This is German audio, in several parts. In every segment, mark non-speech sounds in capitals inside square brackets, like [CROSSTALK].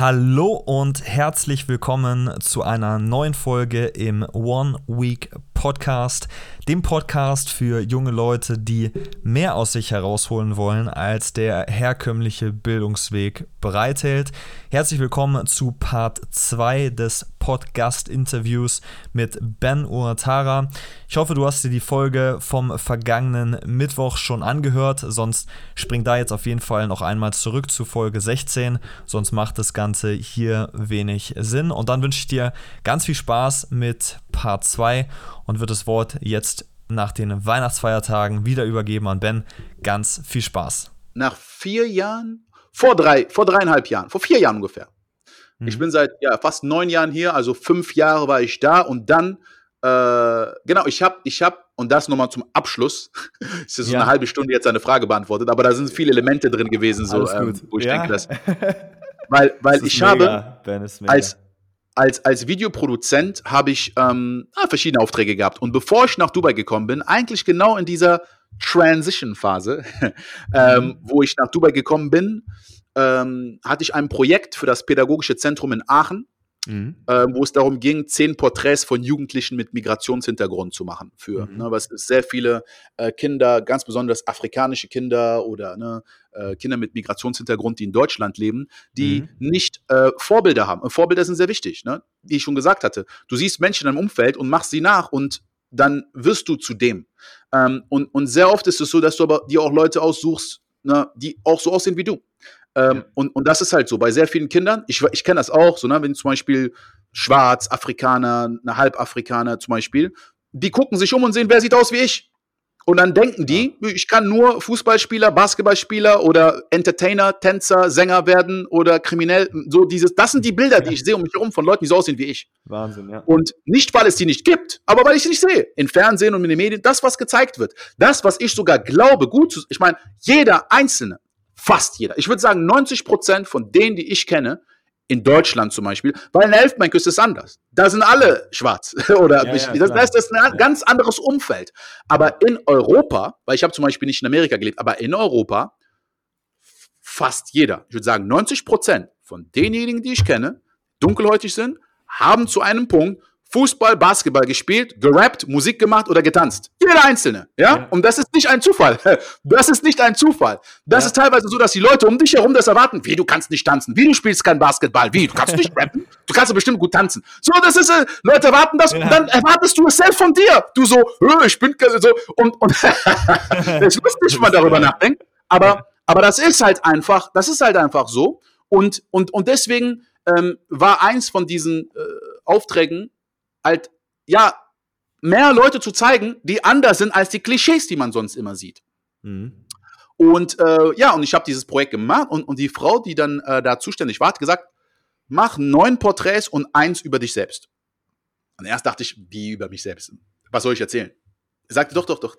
Hallo und herzlich willkommen zu einer neuen Folge im One Week Podcast, dem Podcast für junge Leute, die mehr aus sich herausholen wollen, als der herkömmliche Bildungsweg bereithält. Herzlich willkommen zu Part 2 des Podcast-Interviews mit Ben Uatara. Ich hoffe, du hast dir die Folge vom vergangenen Mittwoch schon angehört, sonst spring da jetzt auf jeden Fall noch einmal zurück zu Folge 16, sonst macht das Ganze hier wenig Sinn. Und dann wünsche ich dir ganz viel Spaß mit Part 2 und wird das Wort jetzt nach den Weihnachtsfeiertagen wieder übergeben an Ben. Ganz viel Spaß. Nach vier Jahren, vor drei, vor dreieinhalb Jahren, vor vier Jahren ungefähr. Mhm. Ich bin seit ja, fast neun Jahren hier, also fünf Jahre war ich da und dann, äh, genau, ich habe, ich habe, und das nochmal zum Abschluss, [LAUGHS] es ist so ja. eine halbe Stunde jetzt eine Frage beantwortet, aber da sind viele Elemente drin gewesen, so, ähm, wo ich ja. denke, dass, [LAUGHS] weil, weil ich mega. habe als als, als Videoproduzent habe ich ähm, verschiedene Aufträge gehabt. Und bevor ich nach Dubai gekommen bin, eigentlich genau in dieser Transition-Phase, [LAUGHS] ähm, mhm. wo ich nach Dubai gekommen bin, ähm, hatte ich ein Projekt für das Pädagogische Zentrum in Aachen mhm. äh, wo es darum ging, zehn Porträts von Jugendlichen mit Migrationshintergrund zu machen. Für, mhm. ne, was sehr viele äh, Kinder, ganz besonders afrikanische Kinder oder ne, äh, Kinder mit Migrationshintergrund, die in Deutschland leben, die mhm. nicht äh, Vorbilder haben. Vorbilder sind sehr wichtig, ne? wie ich schon gesagt hatte. Du siehst Menschen im Umfeld und machst sie nach und dann wirst du zu dem. Ähm, und, und sehr oft ist es so, dass du aber dir auch Leute aussuchst, ne, die auch so aussehen wie du. Ähm, ja. und, und das ist halt so bei sehr vielen Kindern. Ich, ich kenne das auch, so, ne, wenn zum Beispiel Schwarz, Afrikaner, eine Halbafrikaner zum Beispiel, die gucken sich um und sehen, wer sieht aus wie ich. Und dann denken die, ich kann nur Fußballspieler, Basketballspieler oder Entertainer, Tänzer, Sänger werden oder kriminell. So dieses, das sind die Bilder, die ich sehe um mich herum von Leuten, die so aussehen wie ich. Wahnsinn, ja. Und nicht, weil es die nicht gibt, aber weil ich sie nicht sehe. In Fernsehen und in den Medien, das, was gezeigt wird. Das, was ich sogar glaube, gut zu, ich meine, jeder Einzelne Fast jeder. Ich würde sagen, 90 Prozent von denen, die ich kenne, in Deutschland zum Beispiel, weil in der Elfenbeinküste ist es anders. Da sind alle schwarz. [LAUGHS] Oder ja, ja, das, das, ist ein ganz anderes Umfeld. Aber in Europa, weil ich habe zum Beispiel nicht in Amerika gelebt, aber in Europa, fast jeder, ich würde sagen 90 Prozent von denjenigen, die ich kenne, dunkelhäutig sind, haben zu einem Punkt Fußball, Basketball gespielt, gerappt, Musik gemacht oder getanzt. Jeder Einzelne, ja? ja? Und das ist nicht ein Zufall. [LAUGHS] Das ist nicht ein Zufall. Das ja. ist teilweise so, dass die Leute um dich herum das erwarten. Wie, du kannst nicht tanzen. Wie, du spielst kein Basketball. Wie, du kannst nicht [LAUGHS] rappen. Du kannst bestimmt gut tanzen. So, das ist, äh, Leute erwarten das ja. und dann erwartest du es selbst von dir. Du so, ich bin so, und, und, [LAUGHS] es ist lustig, wenn man darüber nachdenkt. Aber, aber das ist halt einfach, das ist halt einfach so. Und, und, und deswegen ähm, war eins von diesen äh, Aufträgen, halt, ja, mehr Leute zu zeigen, die anders sind als die Klischees, die man sonst immer sieht. Mhm. Und äh, ja, und ich habe dieses Projekt gemacht und, und die Frau, die dann äh, da zuständig war, hat gesagt, mach neun Porträts und eins über dich selbst. Und erst dachte ich, wie über mich selbst? Was soll ich erzählen? Er sagte, doch, doch, doch.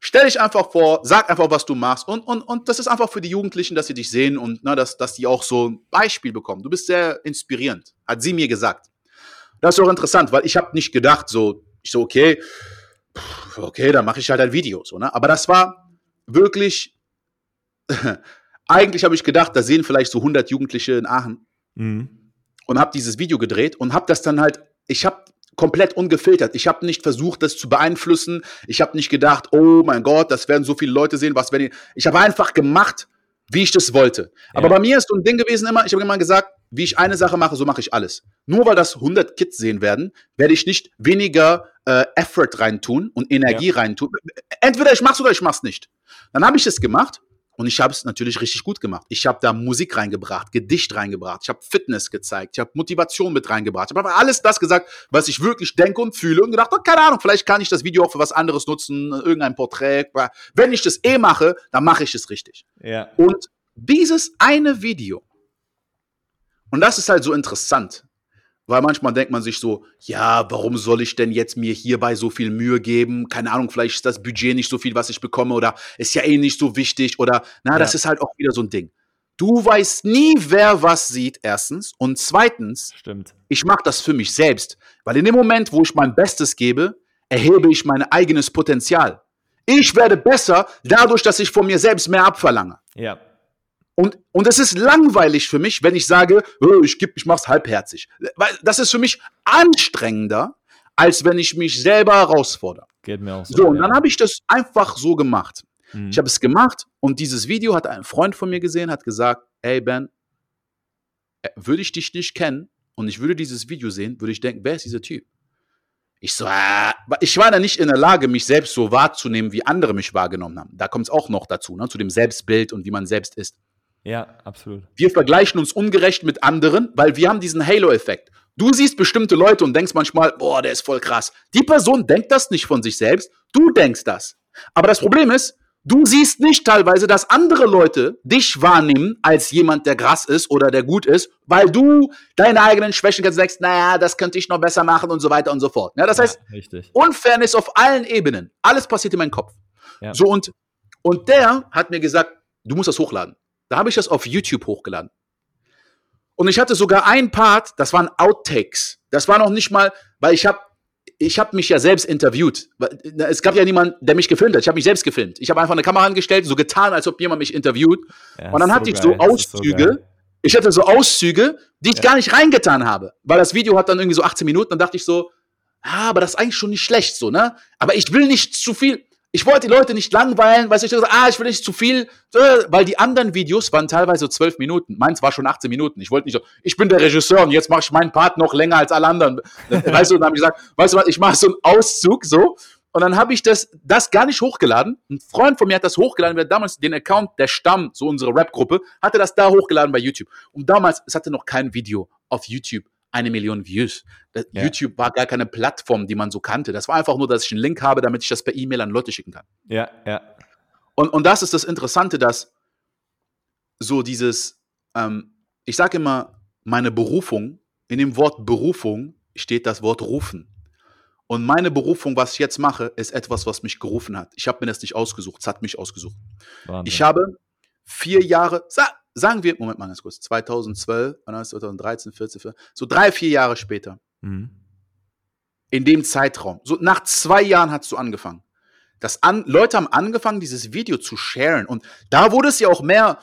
Stell dich einfach vor, sag einfach, was du machst. Und, und, und das ist einfach für die Jugendlichen, dass sie dich sehen und ne, dass, dass die auch so ein Beispiel bekommen. Du bist sehr inspirierend, hat sie mir gesagt. Das ist auch interessant, weil ich habe nicht gedacht, so, ich so, okay, okay, dann mache ich halt ein Video, so, ne? Aber das war wirklich, [LAUGHS] eigentlich habe ich gedacht, da sehen vielleicht so 100 Jugendliche in Aachen mhm. und habe dieses Video gedreht und habe das dann halt, ich habe komplett ungefiltert. Ich habe nicht versucht, das zu beeinflussen. Ich habe nicht gedacht, oh mein Gott, das werden so viele Leute sehen, was wenn ich. Ich habe einfach gemacht, wie ich das wollte. Ja. Aber bei mir ist so ein Ding gewesen immer, ich habe immer gesagt, wie ich eine Sache mache, so mache ich alles. Nur weil das 100 Kids sehen werden, werde ich nicht weniger äh, Effort reintun und Energie ja. reintun. Entweder ich mach's oder ich mach's nicht. Dann habe ich es gemacht und ich habe es natürlich richtig gut gemacht. Ich habe da Musik reingebracht, Gedicht reingebracht, ich habe Fitness gezeigt, ich habe Motivation mit reingebracht. Ich habe alles das gesagt, was ich wirklich denke und fühle und gedacht, oh, keine Ahnung, vielleicht kann ich das Video auch für was anderes nutzen, irgendein Porträt. Wenn ich das eh mache, dann mache ich es richtig. Ja. Und dieses eine Video und das ist halt so interessant, weil manchmal denkt man sich so, ja, warum soll ich denn jetzt mir hierbei so viel Mühe geben? Keine Ahnung, vielleicht ist das Budget nicht so viel, was ich bekomme oder ist ja eh nicht so wichtig oder na, ja. das ist halt auch wieder so ein Ding. Du weißt nie, wer was sieht, erstens. Und zweitens, Stimmt. ich mache das für mich selbst. Weil in dem Moment, wo ich mein Bestes gebe, erhebe ich mein eigenes Potenzial. Ich werde besser dadurch, dass ich von mir selbst mehr abverlange. Ja. Und, und es ist langweilig für mich, wenn ich sage, oh, ich, geb, ich mach's halbherzig. Weil das ist für mich anstrengender, als wenn ich mich selber herausfordere. Geht mir auch so. So, und dann habe ich das einfach so gemacht. Mhm. Ich habe es gemacht und dieses Video hat ein Freund von mir gesehen, hat gesagt, hey Ben, äh, würde ich dich nicht kennen und ich würde dieses Video sehen, würde ich denken, wer ist dieser Typ? Ich so, äh, ich war da nicht in der Lage, mich selbst so wahrzunehmen, wie andere mich wahrgenommen haben. Da kommt es auch noch dazu, ne, zu dem Selbstbild und wie man selbst ist. Ja, absolut. Wir vergleichen uns ungerecht mit anderen, weil wir haben diesen Halo-Effekt. Du siehst bestimmte Leute und denkst manchmal, boah, der ist voll krass. Die Person denkt das nicht von sich selbst, du denkst das. Aber das Problem ist, du siehst nicht teilweise, dass andere Leute dich wahrnehmen als jemand, der krass ist oder der gut ist, weil du deine eigenen Schwächen kennst und denkst, naja, das könnte ich noch besser machen und so weiter und so fort. Ja, das ja, heißt, richtig. Unfairness auf allen Ebenen. Alles passiert in meinem Kopf. Ja. So und, und der hat mir gesagt, du musst das hochladen. Da habe ich das auf YouTube hochgeladen. Und ich hatte sogar ein Part, das waren Outtakes. Das war noch nicht mal, weil ich habe ich habe mich ja selbst interviewt. Es gab ja niemanden, der mich gefilmt hat. Ich habe mich selbst gefilmt. Ich habe einfach eine Kamera angestellt, so getan, als ob jemand mich interviewt. Ja, und dann hatte so ich so Auszüge. So ich hatte so Auszüge, die ich ja. gar nicht reingetan habe. Weil das Video hat dann irgendwie so 18 Minuten. Dann dachte ich so, ah, aber das ist eigentlich schon nicht schlecht, so, ne? Aber ich will nicht zu viel ich wollte die Leute nicht langweilen, weißt du, ich dachte, ah, ich will nicht zu viel, weil die anderen Videos waren teilweise zwölf Minuten. Meins war schon 18 Minuten. Ich wollte nicht so, ich bin der Regisseur und jetzt mache ich meinen Part noch länger als alle anderen. [LAUGHS] weißt du, dann habe ich gesagt, weißt du was, ich mache so einen Auszug so. Und dann habe ich das, das gar nicht hochgeladen. Ein Freund von mir hat das hochgeladen, der damals den Account, der Stamm, so unsere Rap-Gruppe, hatte das da hochgeladen bei YouTube. Und damals, es hatte noch kein Video auf YouTube eine Million Views. Ja. YouTube war gar keine Plattform, die man so kannte. Das war einfach nur, dass ich einen Link habe, damit ich das per E-Mail an Leute schicken kann. Ja, ja. Und, und das ist das Interessante, dass so dieses, ähm, ich sage immer, meine Berufung, in dem Wort Berufung steht das Wort rufen. Und meine Berufung, was ich jetzt mache, ist etwas, was mich gerufen hat. Ich habe mir das nicht ausgesucht, es hat mich ausgesucht. Wahnsinn. Ich habe vier Jahre, sagen wir, Moment mal ganz kurz, 2012, 2013, 14, 14 so drei, vier Jahre später. Mhm. In dem Zeitraum. So nach zwei Jahren hast du angefangen. Das an, Leute haben angefangen, dieses Video zu sharen. Und da wurde es ja auch mehr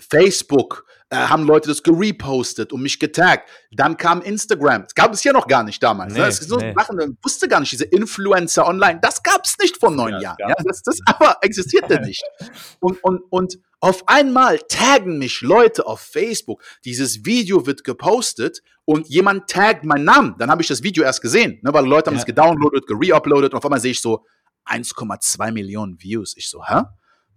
Facebook, haben Leute das gerepostet und mich getaggt. Dann kam Instagram. Das gab es ja noch gar nicht damals. Ne? Nee, ne? Das so nee. Sachen, man wusste gar nicht, diese Influencer online. Das gab es nicht vor neun ja, Jahren. Ja? Das, das aber existierte nicht. Und, und, und auf einmal taggen mich Leute auf Facebook. Dieses Video wird gepostet und jemand taggt meinen Namen. Dann habe ich das Video erst gesehen, ne, weil Leute haben ja. es gedownloadet, gereuploadet und auf einmal sehe ich so 1,2 Millionen Views. Ich so, hä?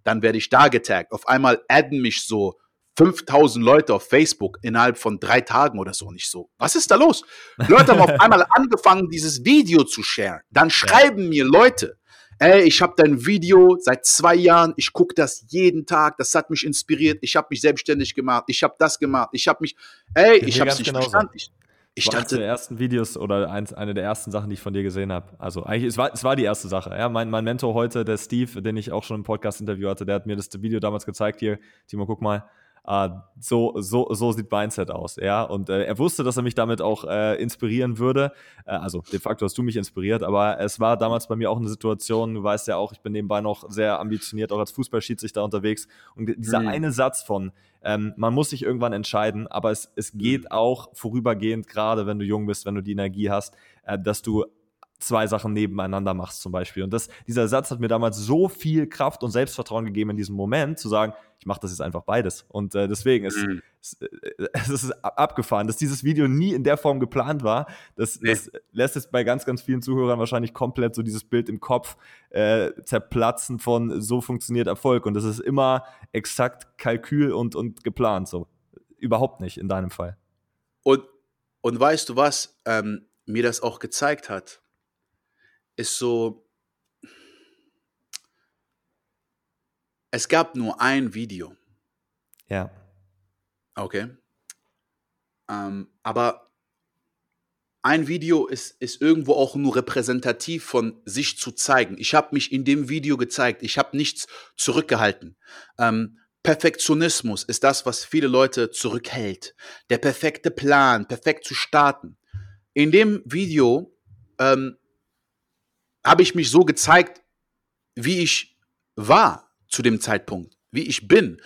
Dann werde ich da getaggt. Auf einmal adden mich so 5000 Leute auf Facebook innerhalb von drei Tagen oder so. Nicht so, was ist da los? Leute haben auf [LAUGHS] einmal angefangen, dieses Video zu sharen. Dann schreiben ja. mir Leute, ey, ich habe dein Video seit zwei Jahren, ich gucke das jeden Tag, das hat mich inspiriert, ich habe mich selbstständig gemacht, ich habe das gemacht, ich habe mich, ey, ich habe es nicht genauso. verstanden. Ich, ich war dachte, der ersten Videos oder eins, eine der ersten Sachen, die ich von dir gesehen habe. Also eigentlich, es war, es war die erste Sache. Ja, mein, mein Mentor heute, der Steve, den ich auch schon im Podcast-Interview hatte, der hat mir das Video damals gezeigt hier. Timo, guck mal. Uh, so, so, so sieht Mindset aus, ja. Und äh, er wusste, dass er mich damit auch äh, inspirieren würde. Äh, also de facto hast du mich inspiriert, aber es war damals bei mir auch eine Situation, du weißt ja auch, ich bin nebenbei noch sehr ambitioniert, auch als Fußballschiedsrichter unterwegs. Und dieser mhm. eine Satz von, ähm, man muss sich irgendwann entscheiden, aber es, es geht mhm. auch vorübergehend, gerade wenn du jung bist, wenn du die Energie hast, äh, dass du zwei Sachen nebeneinander machst zum Beispiel. Und das, dieser Satz hat mir damals so viel Kraft und Selbstvertrauen gegeben in diesem Moment, zu sagen, ich mache das jetzt einfach beides. Und äh, deswegen ist mhm. es, äh, [LAUGHS] es ist abgefahren, dass dieses Video nie in der Form geplant war. Das, nee. das lässt es bei ganz, ganz vielen Zuhörern wahrscheinlich komplett so dieses Bild im Kopf äh, zerplatzen von so funktioniert Erfolg. Und das ist immer exakt Kalkül und, und geplant so. Überhaupt nicht in deinem Fall. Und, und weißt du was, ähm, mir das auch gezeigt hat? Ist so, es gab nur ein Video. Ja. Okay. Ähm, aber ein Video ist, ist irgendwo auch nur repräsentativ von sich zu zeigen. Ich habe mich in dem Video gezeigt. Ich habe nichts zurückgehalten. Ähm, Perfektionismus ist das, was viele Leute zurückhält. Der perfekte Plan, perfekt zu starten. In dem Video ähm, habe ich mich so gezeigt, wie ich war zu dem Zeitpunkt, wie ich bin.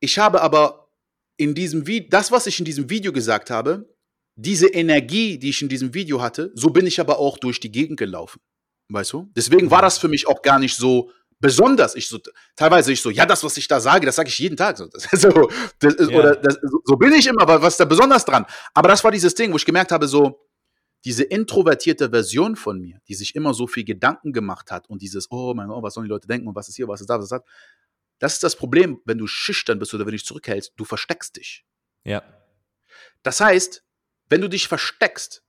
ich habe aber in diesem Video, das, was ich in diesem Video gesagt habe, diese Energie, die ich in diesem Video hatte, so bin ich aber auch durch die Gegend gelaufen. Weißt du? Deswegen war das für mich auch gar nicht so besonders. Ich so, teilweise ich so, ja, das, was ich da sage, das sage ich jeden Tag. So, das, so, das ja. oder das, so bin ich immer, aber was ist da besonders dran? Aber das war dieses Ding, wo ich gemerkt habe, so, diese introvertierte Version von mir, die sich immer so viel Gedanken gemacht hat und dieses, oh mein Gott, was sollen die Leute denken und was ist hier, was ist da, was ist da. Das ist das Problem, wenn du schüchtern bist oder wenn du dich zurückhältst, du versteckst dich. Ja. Das heißt, wenn du dich versteckst,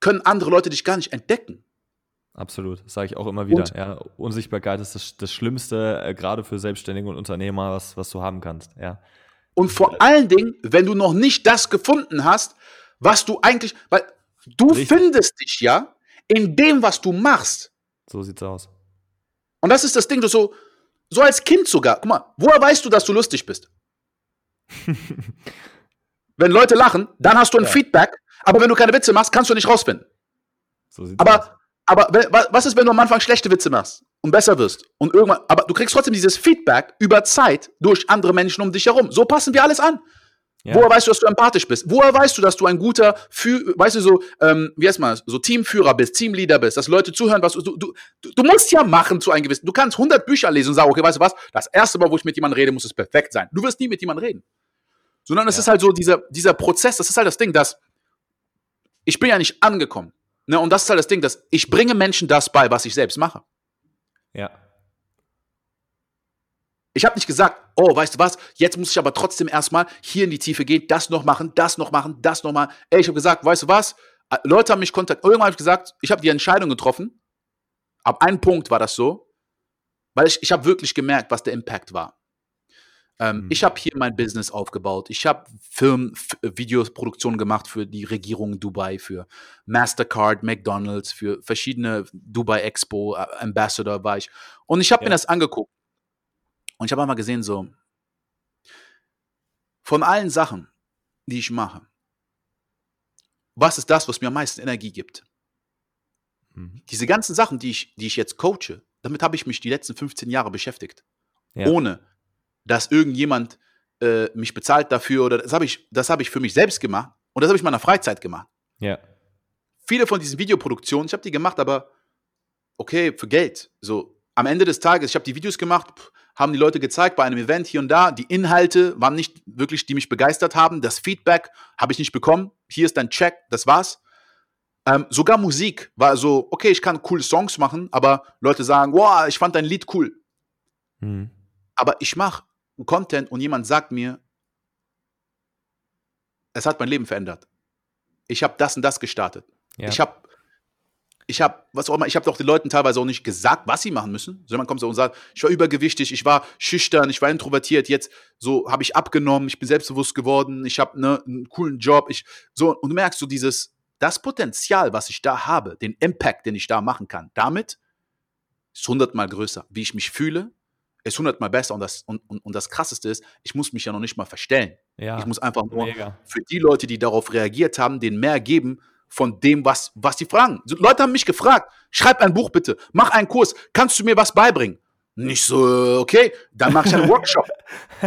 können andere Leute dich gar nicht entdecken. Absolut, das sage ich auch immer wieder. Ja, Unsichtbarkeit ist das, das Schlimmste, äh, gerade für Selbstständige und Unternehmer, was, was du haben kannst. Ja. Und vor allen Dingen, wenn du noch nicht das gefunden hast, was du eigentlich, weil du Richtig. findest dich ja in dem, was du machst. So sieht's aus. Und das ist das Ding, du so, so als Kind sogar. Guck mal, woher weißt du, dass du lustig bist? [LAUGHS] wenn Leute lachen, dann hast du ein ja. Feedback, aber wenn du keine Witze machst, kannst du nicht rausfinden. So sieht's aber aus. Aber was ist, wenn du am Anfang schlechte Witze machst und besser wirst und irgendwann, aber du kriegst trotzdem dieses Feedback über Zeit durch andere Menschen um dich herum. So passen wir alles an. Ja. Woher weißt du, dass du empathisch bist? Woher weißt du, dass du ein guter, Fü weißt du so, ähm, wie heißt man so Teamführer bist, Teamleader bist, dass Leute zuhören, was du, du, du, du musst ja machen zu einem gewissen, du kannst 100 Bücher lesen und sagen, okay, weißt du was, das erste Mal, wo ich mit jemandem rede, muss es perfekt sein. Du wirst nie mit jemandem reden. Sondern es ja. ist halt so dieser, dieser Prozess, das ist halt das Ding, dass ich bin ja nicht angekommen. Ne, und das ist halt das Ding, dass ich bringe Menschen das bei, was ich selbst mache. Ja. Ich habe nicht gesagt, oh, weißt du was, jetzt muss ich aber trotzdem erstmal hier in die Tiefe gehen, das noch machen, das noch machen, das noch mal. Ey, ich habe gesagt, weißt du was, äh, Leute haben mich kontaktiert. Irgendwann habe ich gesagt, ich habe die Entscheidung getroffen. Ab einem Punkt war das so, weil ich, ich habe wirklich gemerkt, was der Impact war. Ähm, mhm. Ich habe hier mein Business aufgebaut. Ich habe Film, Videoproduktionen gemacht für die Regierung Dubai, für Mastercard, McDonald's, für verschiedene Dubai Expo, äh, Ambassador war ich. Und ich habe ja. mir das angeguckt. Und ich habe einmal gesehen, so, von allen Sachen, die ich mache, was ist das, was mir am meisten Energie gibt? Mhm. Diese ganzen Sachen, die ich, die ich jetzt coache, damit habe ich mich die letzten 15 Jahre beschäftigt. Ja. Ohne dass irgendjemand äh, mich bezahlt dafür oder das habe ich, hab ich für mich selbst gemacht und das habe ich in meiner Freizeit gemacht. Ja. Viele von diesen Videoproduktionen, ich habe die gemacht, aber okay, für Geld. So, am Ende des Tages, ich habe die Videos gemacht, haben die Leute gezeigt bei einem Event hier und da. Die Inhalte waren nicht wirklich, die mich begeistert haben. Das Feedback habe ich nicht bekommen. Hier ist dein Check, das war's. Ähm, sogar Musik war so, okay, ich kann coole Songs machen, aber Leute sagen, wow, ich fand dein Lied cool. Mhm. Aber ich mache Content und jemand sagt mir, es hat mein Leben verändert. Ich habe das und das gestartet. Ja. Ich habe ich habe, was auch immer, ich habe doch den Leuten teilweise auch nicht gesagt, was sie machen müssen. Sondern man kommt so und sagt, ich war übergewichtig, ich war schüchtern, ich war introvertiert, jetzt so habe ich abgenommen, ich bin selbstbewusst geworden, ich habe ne, einen coolen Job, ich so und du merkst so dieses das Potenzial, was ich da habe, den Impact, den ich da machen kann, damit ist hundertmal größer, wie ich mich fühle, ist hundertmal besser. Und das, und, und, und das Krasseste ist, ich muss mich ja noch nicht mal verstellen. Ja, ich muss einfach nur mega. für die Leute, die darauf reagiert haben, den mehr geben von dem, was, was die fragen. Leute haben mich gefragt, schreib ein Buch bitte, mach einen Kurs, kannst du mir was beibringen? Nicht so, okay, dann mache ich einen [LAUGHS] Workshop.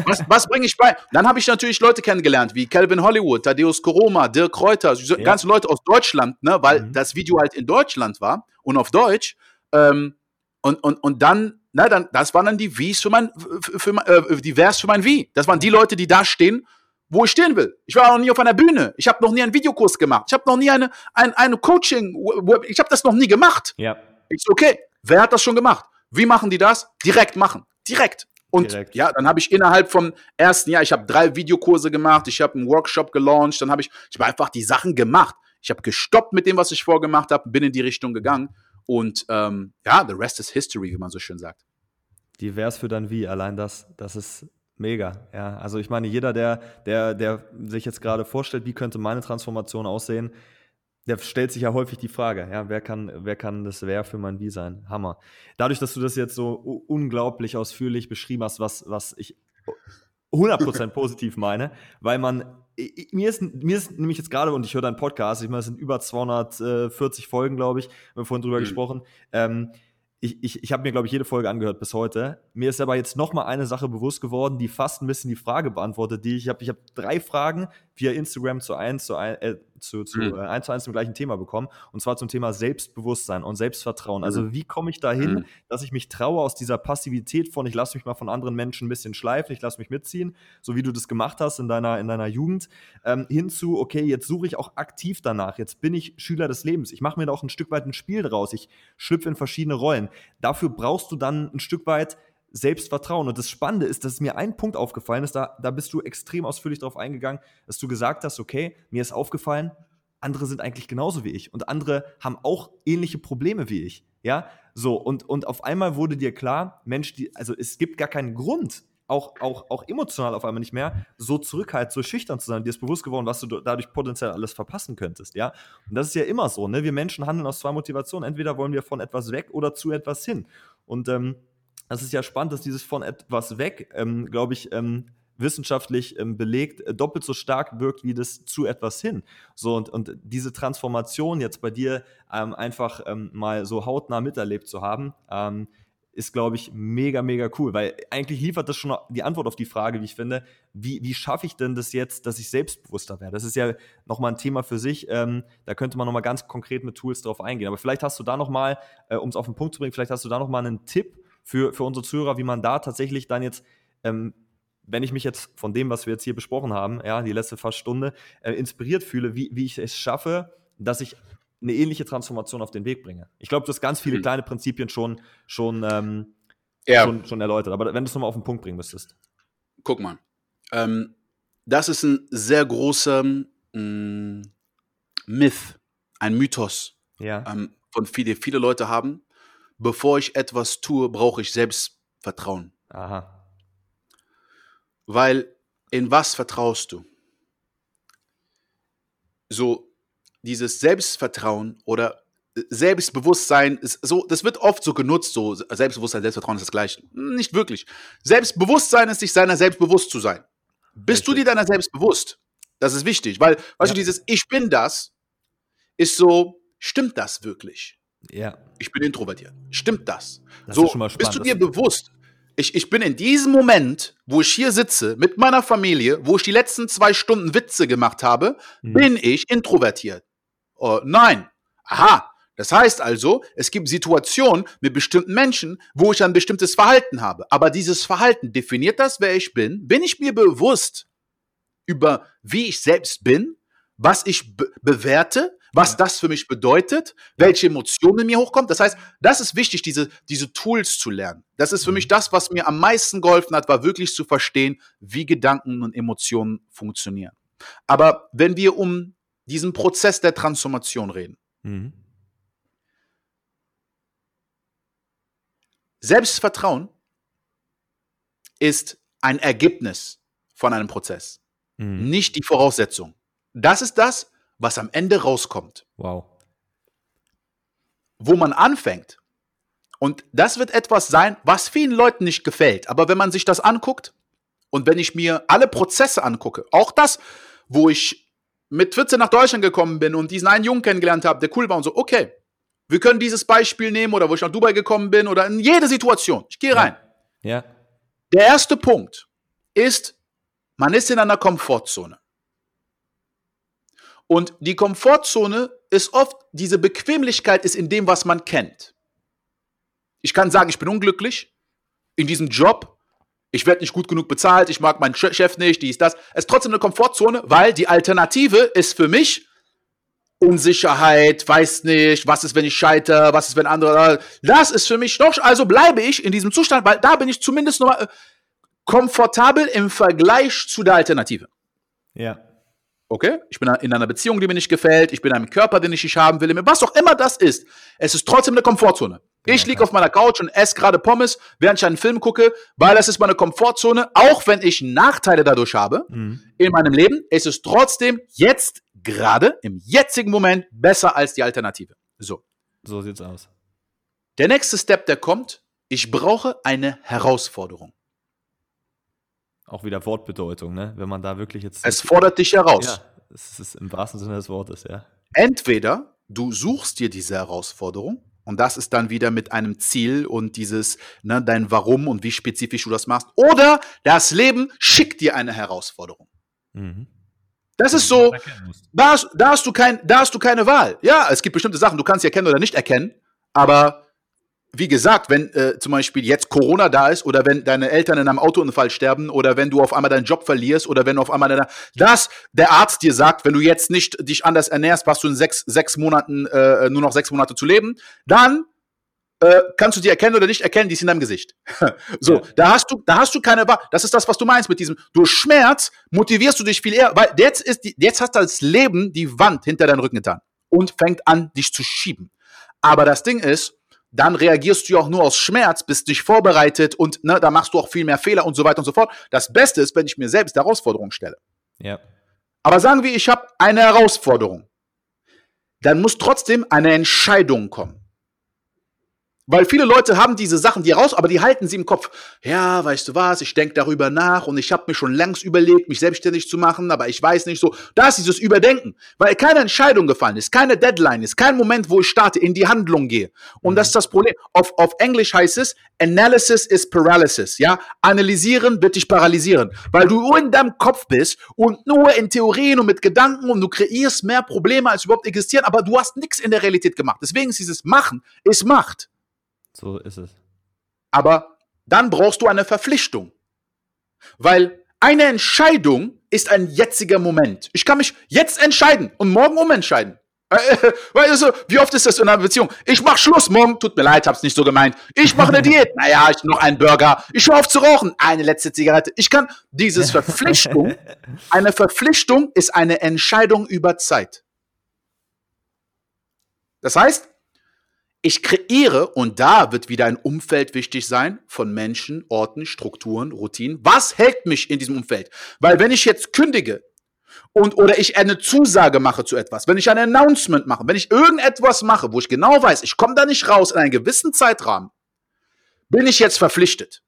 Was, was bringe ich bei? Dann habe ich natürlich Leute kennengelernt, wie Calvin Hollywood, Thaddeus Koroma, Dirk Kräuter, ja. ganze Leute aus Deutschland, ne, weil mhm. das Video halt in Deutschland war und auf Deutsch. Ähm, und, und, und dann na, dann, das waren dann die Vs für mein, für, für, äh, die Vers für mein Wie. Das waren die Leute, die da stehen, wo ich stehen will. Ich war noch nie auf einer Bühne. Ich habe noch nie einen Videokurs gemacht. Ich habe noch nie eine, ein, eine Coaching, ich habe das noch nie gemacht. Ja. Ich so, okay, wer hat das schon gemacht? Wie machen die das? Direkt machen. Direkt. Und Direkt. ja, dann habe ich innerhalb vom ersten Jahr, ich habe drei Videokurse gemacht, ich habe einen Workshop gelauncht, dann habe ich, ich habe einfach die Sachen gemacht. Ich habe gestoppt mit dem, was ich vorgemacht habe, bin in die Richtung gegangen. Und ähm, ja, the rest is history, wie man so schön sagt. Divers für dann wie, allein das, das ist mega. Ja, also ich meine, jeder, der, der, der sich jetzt gerade vorstellt, wie könnte meine Transformation aussehen, der stellt sich ja häufig die Frage, ja, wer kann, wer kann das Wer für mein Wie sein? Hammer. Dadurch, dass du das jetzt so unglaublich ausführlich beschrieben hast, was, was ich 100% positiv meine, weil man, mir ist, mir ist nämlich jetzt gerade, und ich höre deinen Podcast, ich meine, es sind über 240 Folgen, glaube ich, haben wir vorhin drüber mhm. gesprochen, ähm, ich, ich, ich habe mir, glaube ich, jede Folge angehört bis heute. Mir ist aber jetzt noch mal eine Sache bewusst geworden, die fast ein bisschen die Frage beantwortet, die ich habe. Ich habe drei Fragen via Instagram zu eins zu, ein, äh, zu, zu mhm. äh, eins zu eins zum gleichen Thema bekommen. Und zwar zum Thema Selbstbewusstsein und Selbstvertrauen. Also mhm. wie komme ich dahin, mhm. dass ich mich traue aus dieser Passivität von, ich lasse mich mal von anderen Menschen ein bisschen schleifen, ich lasse mich mitziehen, so wie du das gemacht hast in deiner, in deiner Jugend, ähm, hinzu, okay, jetzt suche ich auch aktiv danach. Jetzt bin ich Schüler des Lebens. Ich mache mir da auch ein Stück weit ein Spiel draus. Ich schlüpfe in verschiedene Rollen. Dafür brauchst du dann ein Stück weit Selbstvertrauen. Und das Spannende ist, dass mir ein Punkt aufgefallen ist, da, da bist du extrem ausführlich darauf eingegangen, dass du gesagt hast, okay, mir ist aufgefallen, andere sind eigentlich genauso wie ich und andere haben auch ähnliche Probleme wie ich. Ja, so, und, und auf einmal wurde dir klar, Mensch, die, also es gibt gar keinen Grund, auch, auch, auch emotional auf einmal nicht mehr, so zurückhaltend, so schüchtern zu sein. Dir ist bewusst geworden, was du dadurch potenziell alles verpassen könntest, ja. Und das ist ja immer so, ne? Wir Menschen handeln aus zwei Motivationen. Entweder wollen wir von etwas weg oder zu etwas hin. Und ähm, das ist ja spannend, dass dieses von etwas weg, ähm, glaube ich, ähm, wissenschaftlich ähm, belegt, äh, doppelt so stark wirkt wie das zu etwas hin. So und, und diese Transformation jetzt bei dir ähm, einfach ähm, mal so hautnah miterlebt zu haben, ähm, ist, glaube ich, mega, mega cool, weil eigentlich liefert das schon die Antwort auf die Frage, wie ich finde, wie, wie schaffe ich denn das jetzt, dass ich selbstbewusster werde? Das ist ja nochmal ein Thema für sich, ähm, da könnte man nochmal ganz konkret mit Tools drauf eingehen. Aber vielleicht hast du da nochmal, äh, um es auf den Punkt zu bringen, vielleicht hast du da nochmal einen Tipp, für, für unsere Zuhörer, wie man da tatsächlich dann jetzt, ähm, wenn ich mich jetzt von dem, was wir jetzt hier besprochen haben, ja, die letzte fast Stunde, äh, inspiriert fühle, wie, wie ich es schaffe, dass ich eine ähnliche Transformation auf den Weg bringe. Ich glaube, du hast ganz viele mhm. kleine Prinzipien schon, schon, ähm, ja. schon, schon erläutert. Aber wenn du es nochmal auf den Punkt bringen müsstest. Guck mal. Ähm, das ist ein sehr großer mh, mm, Myth, ein Mythos, ja. ähm, von viele, viele Leute haben bevor ich etwas tue, brauche ich Selbstvertrauen. Aha. Weil in was vertraust du? So dieses Selbstvertrauen oder Selbstbewusstsein ist so, das wird oft so genutzt, so Selbstbewusstsein, Selbstvertrauen ist das gleiche. Nicht wirklich. Selbstbewusstsein ist sich seiner selbst bewusst zu sein. Bist Richtig. du dir deiner selbst bewusst? Das ist wichtig, weil, weißt ja. du, dieses Ich bin das ist so, stimmt das wirklich? Ja. Ich bin introvertiert. Stimmt das? das so, bist du dir bewusst? Ich, ich bin in diesem Moment, wo ich hier sitze, mit meiner Familie, wo ich die letzten zwei Stunden Witze gemacht habe, hm. bin ich introvertiert. Oh, nein. Aha. Das heißt also, es gibt Situationen mit bestimmten Menschen, wo ich ein bestimmtes Verhalten habe. Aber dieses Verhalten definiert das, wer ich bin. Bin ich mir bewusst über, wie ich selbst bin, was ich be bewerte, was das für mich bedeutet, welche Emotionen in mir hochkommen. Das heißt, das ist wichtig, diese, diese Tools zu lernen. Das ist für mich mhm. das, was mir am meisten geholfen hat, war wirklich zu verstehen, wie Gedanken und Emotionen funktionieren. Aber wenn wir um diesen Prozess der Transformation reden, mhm. Selbstvertrauen ist ein Ergebnis von einem Prozess, mhm. nicht die Voraussetzung. Das ist das, was am Ende rauskommt. Wow. Wo man anfängt. Und das wird etwas sein, was vielen Leuten nicht gefällt. Aber wenn man sich das anguckt und wenn ich mir alle Prozesse angucke, auch das, wo ich mit 14 nach Deutschland gekommen bin und diesen einen Jungen kennengelernt habe, der cool war und so, okay, wir können dieses Beispiel nehmen oder wo ich nach Dubai gekommen bin oder in jede Situation. Ich gehe rein. Ja. ja. Der erste Punkt ist, man ist in einer Komfortzone. Und die Komfortzone ist oft, diese Bequemlichkeit ist in dem, was man kennt. Ich kann sagen, ich bin unglücklich in diesem Job. Ich werde nicht gut genug bezahlt, ich mag meinen Chef nicht, dies, das. Es ist trotzdem eine Komfortzone, weil die Alternative ist für mich Unsicherheit, weiß nicht, was ist, wenn ich scheitere, was ist, wenn andere. Das ist für mich noch, also bleibe ich in diesem Zustand, weil da bin ich zumindest noch mal äh, komfortabel im Vergleich zu der Alternative. Ja. Okay? Ich bin in einer Beziehung, die mir nicht gefällt. Ich bin in einem Körper, den ich nicht haben will. Was auch immer das ist. Es ist trotzdem eine Komfortzone. Ich liege auf meiner Couch und esse gerade Pommes, während ich einen Film gucke, weil das ist meine Komfortzone. Auch wenn ich Nachteile dadurch habe mhm. in meinem Leben, ist es trotzdem jetzt gerade im jetzigen Moment besser als die Alternative. So. So sieht's aus. Der nächste Step, der kommt, ich brauche eine Herausforderung. Auch wieder Wortbedeutung, ne? Wenn man da wirklich jetzt. Es fordert dich heraus. Ja, es ist im wahrsten Sinne des Wortes, ja. Entweder du suchst dir diese Herausforderung Und das ist dann wieder mit einem Ziel und dieses, ne, dein Warum und wie spezifisch du das machst. Oder das Leben schickt dir eine Herausforderung. Mhm. Das ist so, da hast, da, hast du kein, da hast du keine Wahl. Ja, es gibt bestimmte Sachen, du kannst sie erkennen oder nicht erkennen, aber wie gesagt, wenn äh, zum Beispiel jetzt Corona da ist oder wenn deine Eltern in einem Autounfall sterben oder wenn du auf einmal deinen Job verlierst oder wenn du auf einmal deine, das der Arzt dir sagt, wenn du jetzt nicht dich anders ernährst, hast du in sechs, sechs Monaten äh, nur noch sechs Monate zu leben, dann äh, kannst du die erkennen oder nicht erkennen, die ist in deinem Gesicht. [LAUGHS] so, ja. da hast du, da hast du keine Wahl. Das ist das, was du meinst mit diesem. Durch Schmerz motivierst du dich viel eher, weil jetzt ist die, jetzt hast du das Leben die Wand hinter deinen Rücken getan und fängt an, dich zu schieben. Aber das Ding ist, dann reagierst du ja auch nur aus Schmerz, bist dich vorbereitet und ne, da machst du auch viel mehr Fehler und so weiter und so fort. Das Beste ist, wenn ich mir selbst Herausforderungen stelle. Ja. Aber sagen wir, ich habe eine Herausforderung. Dann muss trotzdem eine Entscheidung kommen. Weil viele Leute haben diese Sachen, die raus, aber die halten sie im Kopf. Ja, weißt du was, ich denke darüber nach und ich habe mir schon längst überlegt, mich selbstständig zu machen, aber ich weiß nicht so. Da ist dieses Überdenken, weil keine Entscheidung gefallen ist, keine Deadline ist, kein Moment, wo ich starte, in die Handlung gehe. Und mhm. das ist das Problem. Auf, auf Englisch heißt es, Analysis is Paralysis. Ja, analysieren wird dich paralysieren, weil du nur in deinem Kopf bist und nur in Theorien und mit Gedanken und du kreierst mehr Probleme, als überhaupt existieren, aber du hast nichts in der Realität gemacht. Deswegen ist dieses Machen, ist Macht. So ist es. Aber dann brauchst du eine Verpflichtung. Weil eine Entscheidung ist ein jetziger Moment. Ich kann mich jetzt entscheiden und morgen umentscheiden. [LAUGHS] Weißt du, wie oft ist das in einer Beziehung? Ich mach Schluss morgen, tut mir leid, hab's nicht so gemeint. Ich mache eine [LAUGHS] Diät, naja, ich noch einen Burger. Ich höre auf zu rauchen, eine letzte Zigarette. Ich kann dieses Verpflichtung, [LAUGHS] eine Verpflichtung ist eine Entscheidung über Zeit. Das heißt, ich kreiere, und da wird wieder ein Umfeld wichtig sein von Menschen, Orten, Strukturen, Routinen. Was hält mich in diesem Umfeld? Weil wenn ich jetzt kündige und oder ich eine Zusage mache zu etwas, wenn ich ein Announcement mache, wenn ich irgendetwas mache, wo ich genau weiß, ich komme da nicht raus in einen gewissen Zeitrahmen, bin ich jetzt verpflichtet.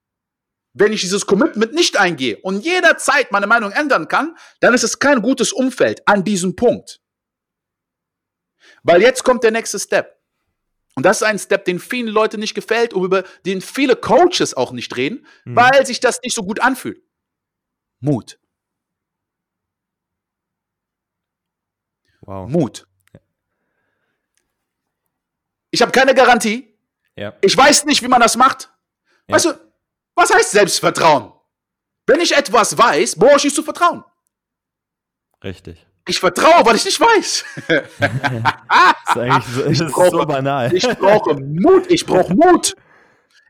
Wenn ich dieses Commitment nicht eingehe und jederzeit meine Meinung ändern kann, dann ist es kein gutes Umfeld an diesem Punkt. Weil jetzt kommt der nächste Step. Und das ist ein Step, den vielen Leuten nicht gefällt und über den viele Coaches auch nicht reden, mhm. weil sich das nicht so gut anfühlt. Mut. Wow. Mut. Ich habe keine Garantie. Ja. Ich weiß nicht, wie man das macht. Ja. Weißt du, was heißt Selbstvertrauen? Wenn ich etwas weiß, brauche ich nicht zu vertrauen. Richtig. Ich vertraue, weil ich nicht weiß. [LAUGHS] ist eigentlich so, ich ist brauche, so banal. ich brauche Mut. Ich brauche Mut.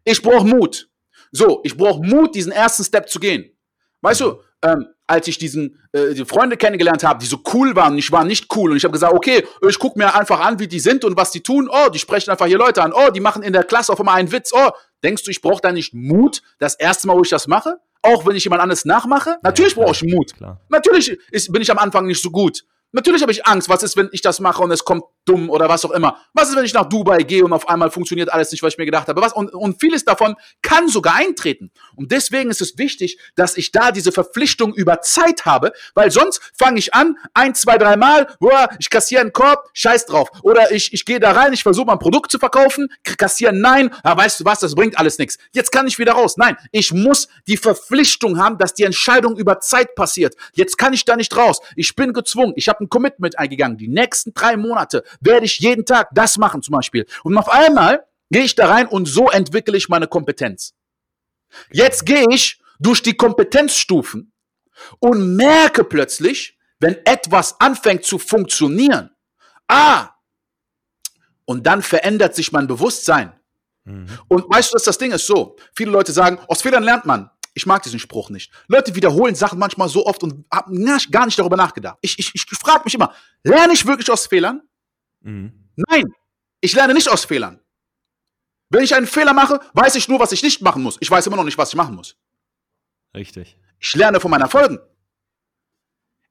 Ich brauche Mut. So, ich brauche Mut, diesen ersten Step zu gehen. Weißt du, ähm, als ich diesen äh, die Freunde kennengelernt habe, die so cool waren, und ich war nicht cool und ich habe gesagt, okay, ich gucke mir einfach an, wie die sind und was die tun. Oh, die sprechen einfach hier Leute an. Oh, die machen in der Klasse auf einmal einen Witz. Oh, denkst du, ich brauche da nicht Mut, das erste Mal, wo ich das mache? Auch wenn ich jemand anderes nachmache? Natürlich ja, brauche ich Mut. Klar. Natürlich ist, bin ich am Anfang nicht so gut. Natürlich habe ich Angst. Was ist, wenn ich das mache und es kommt dumm oder was auch immer? Was ist, wenn ich nach Dubai gehe und auf einmal funktioniert alles nicht, was ich mir gedacht habe? Was? Und, und vieles davon kann sogar eintreten. Und deswegen ist es wichtig, dass ich da diese Verpflichtung über Zeit habe, weil sonst fange ich an, ein, zwei, drei Mal, boah, ich kassiere einen Korb, scheiß drauf. Oder ich, ich gehe da rein, ich versuche mein Produkt zu verkaufen, kassiere nein, ah, weißt du was, das bringt alles nichts. Jetzt kann ich wieder raus. Nein, ich muss die Verpflichtung haben, dass die Entscheidung über Zeit passiert. Jetzt kann ich da nicht raus. Ich bin gezwungen. Ich habe ein Commitment eingegangen. Die nächsten drei Monate werde ich jeden Tag das machen zum Beispiel. Und auf einmal gehe ich da rein und so entwickle ich meine Kompetenz. Jetzt gehe ich durch die Kompetenzstufen und merke plötzlich, wenn etwas anfängt zu funktionieren, ah, und dann verändert sich mein Bewusstsein. Mhm. Und weißt du, dass das Ding ist so? Viele Leute sagen, aus Fehlern lernt man. Ich mag diesen Spruch nicht. Leute wiederholen Sachen manchmal so oft und haben gar nicht darüber nachgedacht. Ich, ich, ich frage mich immer, lerne ich wirklich aus Fehlern? Mhm. Nein, ich lerne nicht aus Fehlern. Wenn ich einen Fehler mache, weiß ich nur, was ich nicht machen muss. Ich weiß immer noch nicht, was ich machen muss. Richtig. Ich lerne von meinen Erfolgen.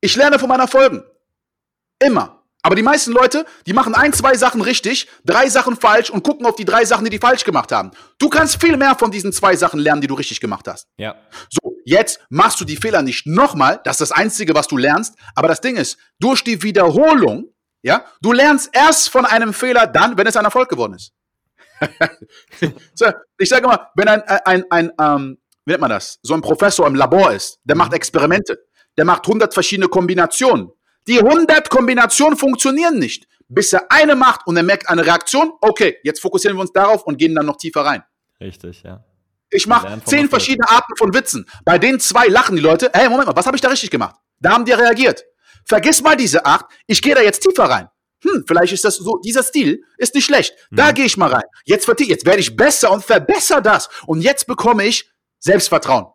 Ich lerne von meinen Erfolgen. Immer. Aber die meisten Leute, die machen ein, zwei Sachen richtig, drei Sachen falsch und gucken auf die drei Sachen, die die falsch gemacht haben. Du kannst viel mehr von diesen zwei Sachen lernen, die du richtig gemacht hast. Ja. So, jetzt machst du die Fehler nicht nochmal. Das ist das Einzige, was du lernst. Aber das Ding ist, durch die Wiederholung ja, du lernst erst von einem Fehler dann, wenn es ein Erfolg geworden ist. [LAUGHS] ich sage mal, wenn ein, ein, ein, ein ähm, wie nennt man das, so ein Professor im Labor ist, der macht mhm. Experimente, der macht 100 verschiedene Kombinationen. Die 100 Kombinationen funktionieren nicht, bis er eine macht und er merkt eine Reaktion. Okay, jetzt fokussieren wir uns darauf und gehen dann noch tiefer rein. Richtig, ja. Ich mache zehn verschiedene Arten von Witzen. Bei den zwei lachen die Leute. Hey, Moment mal, was habe ich da richtig gemacht? Da haben die reagiert. Vergiss mal diese acht. Ich gehe da jetzt tiefer rein. Hm, vielleicht ist das so, dieser Stil ist nicht schlecht. Da mhm. gehe ich mal rein. Jetzt, jetzt werde ich besser und verbessere das. Und jetzt bekomme ich Selbstvertrauen.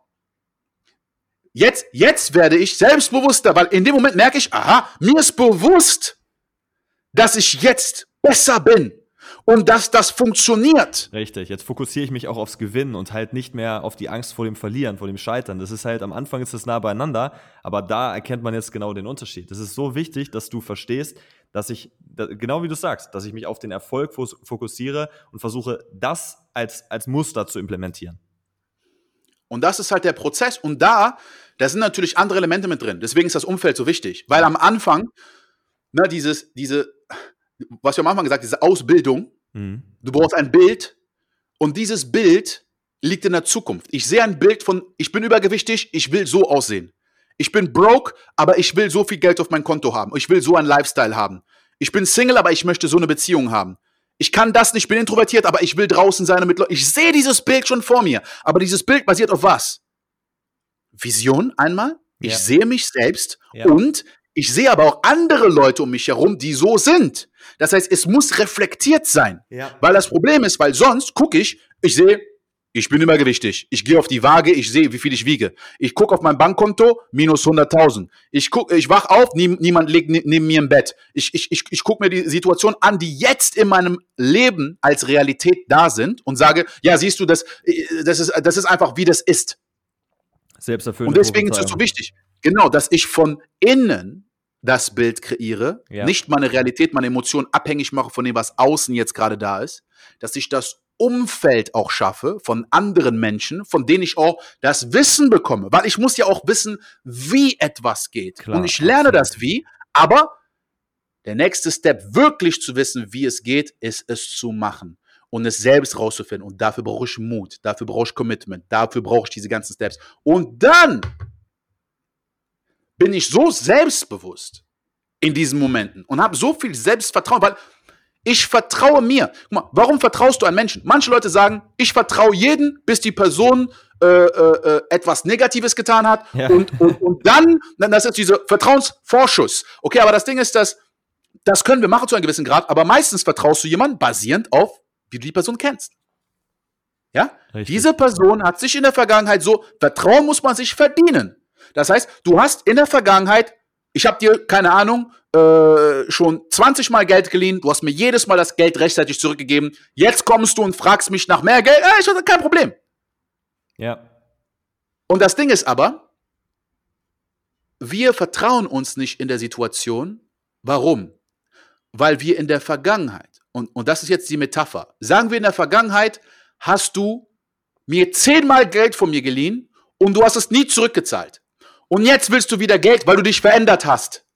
Jetzt, jetzt werde ich selbstbewusster, weil in dem Moment merke ich, aha, mir ist bewusst, dass ich jetzt besser bin und dass das funktioniert. Richtig, jetzt fokussiere ich mich auch aufs Gewinnen und halt nicht mehr auf die Angst vor dem Verlieren, vor dem Scheitern. Das ist halt, am Anfang ist es nah beieinander, aber da erkennt man jetzt genau den Unterschied. Das ist so wichtig, dass du verstehst, dass ich, genau wie du sagst, dass ich mich auf den Erfolg fokussiere und versuche, das als, als Muster zu implementieren. Und das ist halt der Prozess. Und da, da sind natürlich andere Elemente mit drin. Deswegen ist das Umfeld so wichtig. Weil am Anfang, na, dieses, diese, was wir am Anfang gesagt, diese Ausbildung, mhm. du brauchst ein Bild und dieses Bild liegt in der Zukunft. Ich sehe ein Bild von, ich bin übergewichtig, ich will so aussehen. Ich bin broke, aber ich will so viel Geld auf mein Konto haben. Ich will so einen Lifestyle haben. Ich bin Single, aber ich möchte so eine Beziehung haben. Ich kann das nicht, bin introvertiert, aber ich will draußen sein mit Leuten. Ich sehe dieses Bild schon vor mir. Aber dieses Bild basiert auf was? Vision einmal. Ich ja. sehe mich selbst ja. und ich sehe aber auch andere Leute um mich herum, die so sind. Das heißt, es muss reflektiert sein. Ja. Weil das Problem ist, weil sonst gucke ich, ich sehe ich bin immer gewichtig. Ich gehe auf die Waage, ich sehe, wie viel ich wiege. Ich gucke auf mein Bankkonto, minus 100.000. Ich guck, ich wach auf, nie, niemand liegt ne, neben mir im Bett. Ich, ich, ich, ich gucke mir die Situation an, die jetzt in meinem Leben als Realität da sind und sage, ja, siehst du, das, äh, das, ist, das ist einfach, wie das ist. Selbsterfüllend. Und deswegen ist es so wichtig, genau, dass ich von innen das Bild kreiere, ja. nicht meine Realität, meine Emotionen abhängig mache von dem, was außen jetzt gerade da ist, dass ich das Umfeld auch schaffe von anderen Menschen, von denen ich auch das Wissen bekomme, weil ich muss ja auch wissen, wie etwas geht. Klar, und ich lerne absolut. das wie, aber der nächste Step, wirklich zu wissen, wie es geht, ist es zu machen und es selbst rauszufinden. Und dafür brauche ich Mut, dafür brauche ich Commitment, dafür brauche ich diese ganzen Steps. Und dann bin ich so selbstbewusst in diesen Momenten und habe so viel Selbstvertrauen, weil ich vertraue mir. Guck mal, warum vertraust du einem Menschen? Manche Leute sagen, ich vertraue jeden, bis die Person äh, äh, etwas Negatives getan hat. Ja. Und, und, und dann, das ist dieser Vertrauensvorschuss. Okay, aber das Ding ist, dass das können wir machen zu einem gewissen Grad, aber meistens vertraust du jemandem basierend auf, wie du die Person kennst. Ja? Richtig. Diese Person hat sich in der Vergangenheit so, Vertrauen muss man sich verdienen. Das heißt, du hast in der Vergangenheit, ich habe dir, keine Ahnung, äh, schon 20 Mal Geld geliehen, du hast mir jedes Mal das Geld rechtzeitig zurückgegeben. Jetzt kommst du und fragst mich nach mehr Geld. Äh, ich hatte kein Problem. Ja. Und das Ding ist aber, wir vertrauen uns nicht in der Situation. Warum? Weil wir in der Vergangenheit, und, und das ist jetzt die Metapher, sagen wir in der Vergangenheit, hast du mir zehnmal Geld von mir geliehen und du hast es nie zurückgezahlt. Und jetzt willst du wieder Geld, weil du dich verändert hast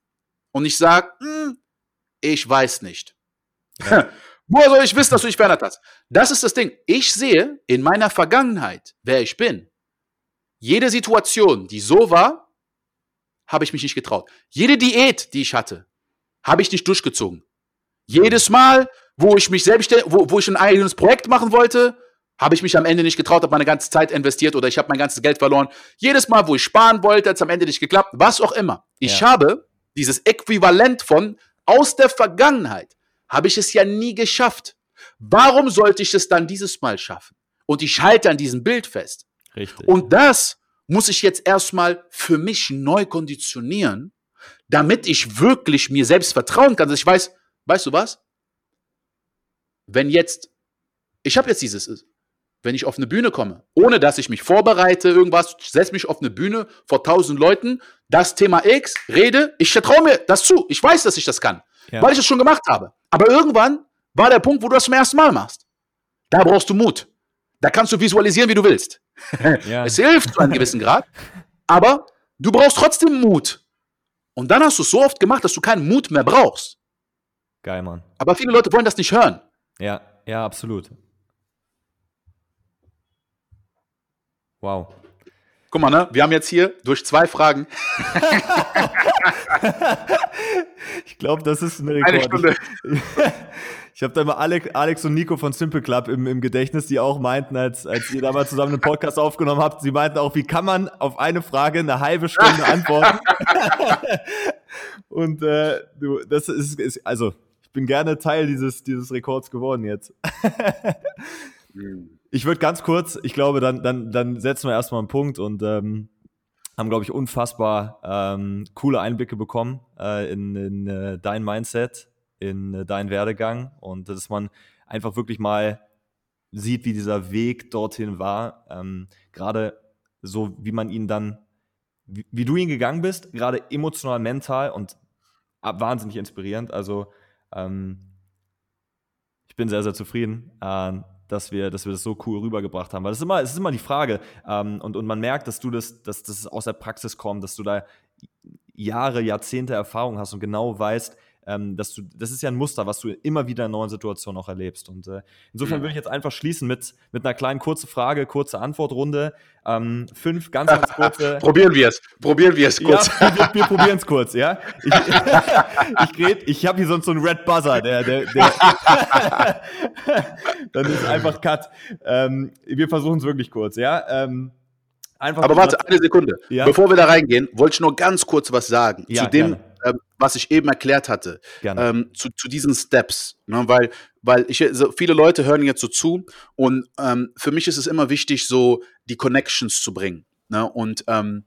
und ich sage, hm, ich weiß nicht. Ja. [LAUGHS] Woher soll ich wissen, dass du dich verändert hast? Das ist das Ding. Ich sehe in meiner Vergangenheit, wer ich bin. Jede Situation, die so war, habe ich mich nicht getraut. Jede Diät, die ich hatte, habe ich nicht durchgezogen. Jedes Mal, wo ich mich selbst, wo, wo ich ein eigenes Projekt machen wollte, habe ich mich am Ende nicht getraut, habe meine ganze Zeit investiert oder ich habe mein ganzes Geld verloren. Jedes Mal, wo ich sparen wollte, hat es am Ende nicht geklappt. Was auch immer. Ich ja. habe dieses Äquivalent von aus der Vergangenheit, habe ich es ja nie geschafft. Warum sollte ich es dann dieses Mal schaffen? Und ich halte an diesem Bild fest. Richtig. Und das muss ich jetzt erstmal für mich neu konditionieren, damit ich wirklich mir selbst vertrauen kann, dass ich weiß, weißt du was? Wenn jetzt, ich habe jetzt dieses, wenn ich auf eine Bühne komme, ohne dass ich mich vorbereite, irgendwas, setze mich auf eine Bühne vor tausend Leuten, das Thema X, rede, ich vertraue mir das zu. Ich weiß, dass ich das kann, ja. weil ich es schon gemacht habe. Aber irgendwann war der Punkt, wo du das zum ersten Mal machst. Da brauchst du Mut. Da kannst du visualisieren, wie du willst. [LAUGHS] Ja. es hilft zu einem gewissen Grad, aber du brauchst trotzdem Mut. Und dann hast du es so oft gemacht, dass du keinen Mut mehr brauchst. Geil, Mann. Aber viele Leute wollen das nicht hören. Ja, ja, absolut. Wow. Guck mal, ne? Wir haben jetzt hier durch zwei Fragen. [LAUGHS] ich glaube, das ist ein Rekord. Eine Stunde. Ich, [LAUGHS] ich habe da immer Alex, Alex und Nico von Simple Club im, im Gedächtnis, die auch meinten, als, als ihr da mal zusammen einen Podcast aufgenommen habt, sie meinten auch, wie kann man auf eine Frage eine halbe Stunde [LAUGHS] antworten? und äh, du, das ist, ist, also, ich bin gerne Teil dieses, dieses Rekords geworden jetzt. Ich würde ganz kurz, ich glaube, dann, dann, dann setzen wir erstmal einen Punkt und ähm, haben, glaube ich, unfassbar ähm, coole Einblicke bekommen äh, in, in äh, dein Mindset, in äh, deinen Werdegang und dass man einfach wirklich mal sieht, wie dieser Weg dorthin war. Ähm, gerade so, wie man ihn dann, wie, wie, du ihn gegangen bist, gerade emotional, mental und wahnsinnig inspirierend. Also ähm, ich bin sehr, sehr zufrieden. Dass wir, dass wir das so cool rübergebracht haben. Weil das ist immer, es ist immer die Frage. Ähm, und, und man merkt, dass du das, dass das aus der Praxis kommt, dass du da Jahre, Jahrzehnte Erfahrung hast und genau weißt, ähm, dass du, das ist ja ein Muster, was du immer wieder in neuen Situationen auch erlebst. Und äh, insofern würde ich jetzt einfach schließen mit, mit einer kleinen kurzen Frage, kurze Antwortrunde. Ähm, fünf ganz, ganz kurze. [LAUGHS] probieren wir es. Probieren wir es kurz. Ja, wir, wir probieren es [LAUGHS] kurz, ja. Ich, [LAUGHS] ich, ich habe hier sonst so einen Red Buzzer, der, der, der dann ist einfach Cut. Ähm, wir versuchen es wirklich kurz, ja. Ähm, Einfach Aber warte, eine Sekunde. Ja? Bevor wir da reingehen, wollte ich nur ganz kurz was sagen ja, zu dem, gerne ähm, was ich eben erklärt hatte, ähm, zu, zu diesen Steps. Ne? Weil, weil ich, so viele Leute hören jetzt so zu und ähm, für mich ist es immer wichtig, so die Connections zu bringen. Ne? Und ähm,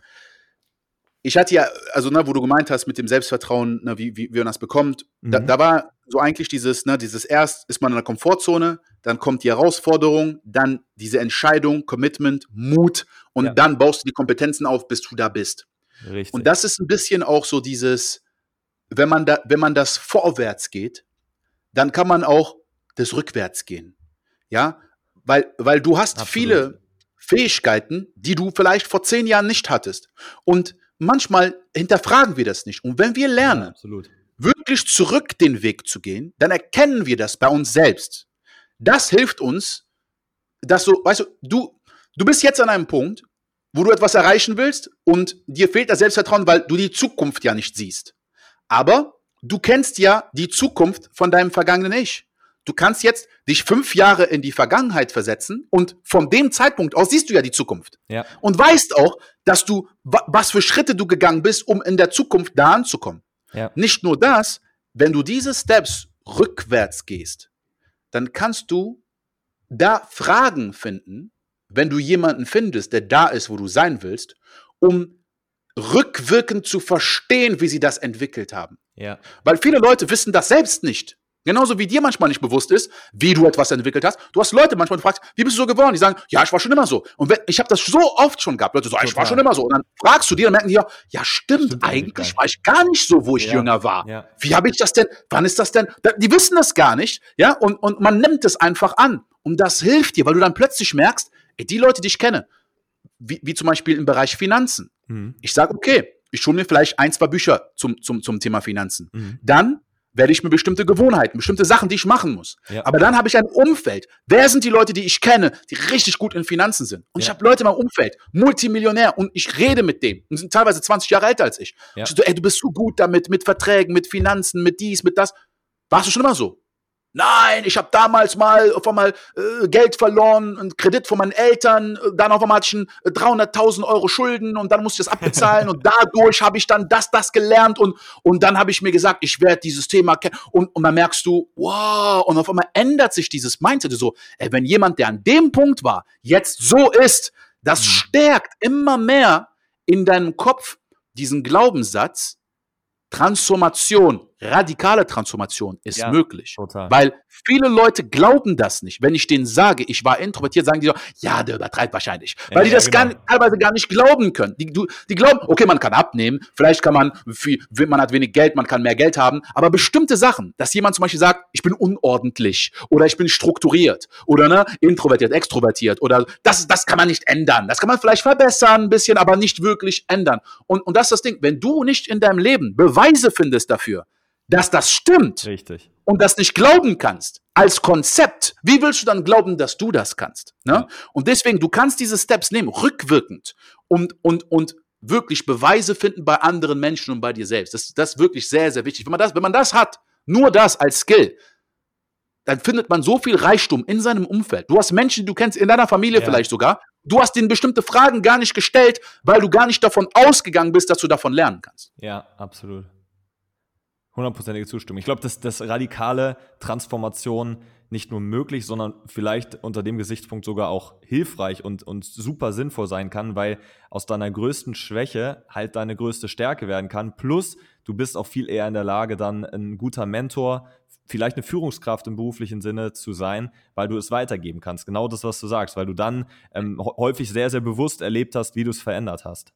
ich hatte ja, also ne, wo du gemeint hast mit dem Selbstvertrauen, ne, wie, wie, wie man das bekommt, mhm. da, da, war so eigentlich dieses, ne, dieses erst ist man in der Komfortzone, dann kommt die Herausforderung, dann diese Entscheidung, Commitment, Mut und ja. dann baust du die Kompetenzen auf, bis du da bist. Richtig. Und das ist ein bisschen auch so dieses, wenn man, da, wenn man das vorwärts geht, dann kann man auch das rückwärts gehen. Ja, weil, weil du hast Absolut. viele Fähigkeiten, die du vielleicht vor zehn Jahren nicht hattest. Und manchmal hinterfragen wir das nicht. Und wenn wir lernen, ja, wirklich zurück den Weg zu gehen, dann erkennen wir das bei uns selbst. Das hilft uns, dass du, weißt du, du, du bist jetzt an einem Punkt, wo du etwas erreichen willst und dir fehlt das Selbstvertrauen, weil du die Zukunft ja nicht siehst. Aber du kennst ja die Zukunft von deinem vergangenen Ich. Du kannst jetzt dich fünf Jahre in die Vergangenheit versetzen und von dem Zeitpunkt aus siehst du ja die Zukunft. Ja. Und weißt auch, dass du, was für Schritte du gegangen bist, um in der Zukunft da anzukommen. Ja. Nicht nur das, wenn du diese Steps rückwärts gehst, dann kannst du da Fragen finden, wenn du jemanden findest, der da ist, wo du sein willst, um rückwirkend zu verstehen, wie sie das entwickelt haben. Ja. Weil viele Leute wissen das selbst nicht. Genauso wie dir manchmal nicht bewusst ist, wie du etwas entwickelt hast. Du hast Leute manchmal gefragt, wie bist du so geworden? Die sagen, ja, ich war schon immer so. Und wenn, ich habe das so oft schon gehabt. Leute so, ich war schon immer so. Und dann fragst du dir, dann merken die ja, ja, stimmt, stimmt eigentlich war ich gar nicht so, wo ich ja. jünger war. Ja. Wie habe ich das denn? Wann ist das denn? Die wissen das gar nicht. Ja, und, und man nimmt es einfach an. Und das hilft dir, weil du dann plötzlich merkst, ey, die Leute, die ich kenne, wie, wie zum Beispiel im Bereich Finanzen. Mhm. Ich sage, okay, ich hole mir vielleicht ein, zwei Bücher zum, zum, zum Thema Finanzen. Mhm. Dann werde ich mir bestimmte Gewohnheiten, bestimmte Sachen, die ich machen muss. Ja. Aber dann habe ich ein Umfeld. Wer sind die Leute, die ich kenne, die richtig gut in Finanzen sind? Und ja. ich habe Leute in meinem Umfeld, Multimillionär, und ich rede mit denen und sind teilweise 20 Jahre älter als ich. Ja. Ich so, ey, du bist so gut damit, mit Verträgen, mit Finanzen, mit dies, mit das. Warst du schon immer so? Nein, ich habe damals mal auf einmal äh, Geld verloren, einen Kredit von meinen Eltern, äh, dann auf einmal hatte ich 300.000 äh, Euro Schulden und dann musste ich das abbezahlen und dadurch habe ich dann das, das gelernt und, und dann habe ich mir gesagt, ich werde dieses Thema kennen und, und dann merkst du, wow, und auf einmal ändert sich dieses Mindset so, ey, wenn jemand, der an dem Punkt war, jetzt so ist, das mhm. stärkt immer mehr in deinem Kopf diesen Glaubenssatz, Transformation, radikale Transformation ist ja, möglich. Total. Weil viele Leute glauben das nicht. Wenn ich denen sage, ich war introvertiert, sagen die so, ja, der übertreibt wahrscheinlich. Ja, Weil die das genau. gar, teilweise gar nicht glauben können. Die, du, die glauben, okay, man kann abnehmen, vielleicht kann man, viel, man hat wenig Geld, man kann mehr Geld haben, aber bestimmte Sachen, dass jemand zum Beispiel sagt, ich bin unordentlich oder ich bin strukturiert oder ne, introvertiert, extrovertiert oder das, das kann man nicht ändern. Das kann man vielleicht verbessern ein bisschen, aber nicht wirklich ändern. Und, und das ist das Ding, wenn du nicht in deinem Leben Beweise findest dafür, dass das stimmt. Richtig. Und das nicht glauben kannst, als Konzept, wie willst du dann glauben, dass du das kannst? Ne? Und deswegen, du kannst diese Steps nehmen, rückwirkend und, und, und wirklich Beweise finden bei anderen Menschen und bei dir selbst. Das, das ist wirklich sehr, sehr wichtig. Wenn man das, wenn man das hat, nur das als Skill, dann findet man so viel Reichtum in seinem Umfeld. Du hast Menschen, die du kennst, in deiner Familie ja. vielleicht sogar. Du hast ihnen bestimmte Fragen gar nicht gestellt, weil du gar nicht davon ausgegangen bist, dass du davon lernen kannst. Ja, absolut. Hundertprozentige Zustimmung. Ich glaube, dass das radikale Transformation nicht nur möglich, sondern vielleicht unter dem Gesichtspunkt sogar auch hilfreich und, und super sinnvoll sein kann, weil aus deiner größten Schwäche halt deine größte Stärke werden kann. Plus, du bist auch viel eher in der Lage, dann ein guter Mentor, vielleicht eine Führungskraft im beruflichen Sinne zu sein, weil du es weitergeben kannst. Genau das, was du sagst, weil du dann ähm, häufig sehr, sehr bewusst erlebt hast, wie du es verändert hast.